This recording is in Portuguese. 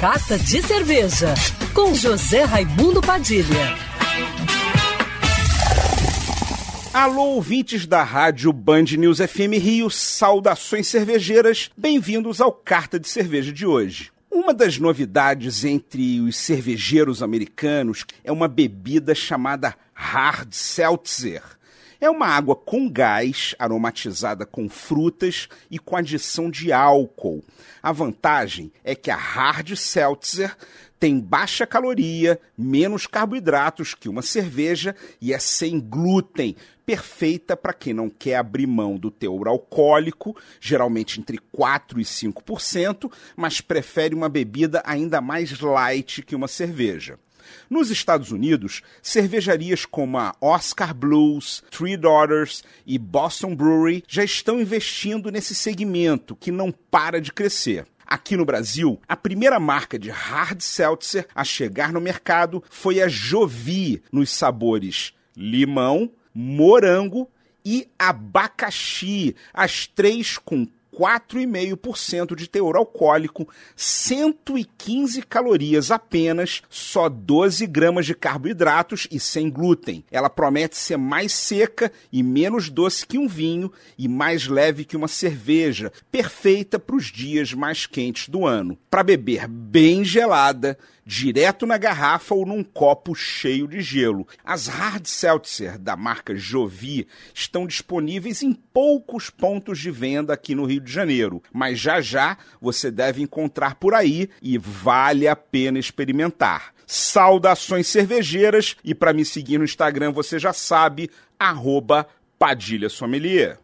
Carta de Cerveja, com José Raimundo Padilha. Alô, ouvintes da rádio Band News FM Rio, saudações cervejeiras, bem-vindos ao Carta de Cerveja de hoje. Uma das novidades entre os cervejeiros americanos é uma bebida chamada Hard Seltzer. É uma água com gás, aromatizada com frutas e com adição de álcool. A vantagem é que a Hard Seltzer tem baixa caloria, menos carboidratos que uma cerveja e é sem glúten, perfeita para quem não quer abrir mão do teor alcoólico, geralmente entre 4 e 5%, mas prefere uma bebida ainda mais light que uma cerveja. Nos Estados Unidos, cervejarias como a Oscar Blues, Three Daughters e Boston Brewery já estão investindo nesse segmento que não para de crescer. Aqui no Brasil, a primeira marca de hard seltzer a chegar no mercado foi a Jovi, nos sabores limão, morango e abacaxi, as três com 4,5% de teor alcoólico, 115 calorias apenas, só 12 gramas de carboidratos e sem glúten. Ela promete ser mais seca e menos doce que um vinho e mais leve que uma cerveja, perfeita para os dias mais quentes do ano. Para beber bem gelada, direto na garrafa ou num copo cheio de gelo. As hard seltzer da marca Jovi estão disponíveis em poucos pontos de venda aqui no Rio de Janeiro, mas já já você deve encontrar por aí e vale a pena experimentar. Saudações cervejeiras e para me seguir no Instagram você já sabe, arroba Padilha Sommelier.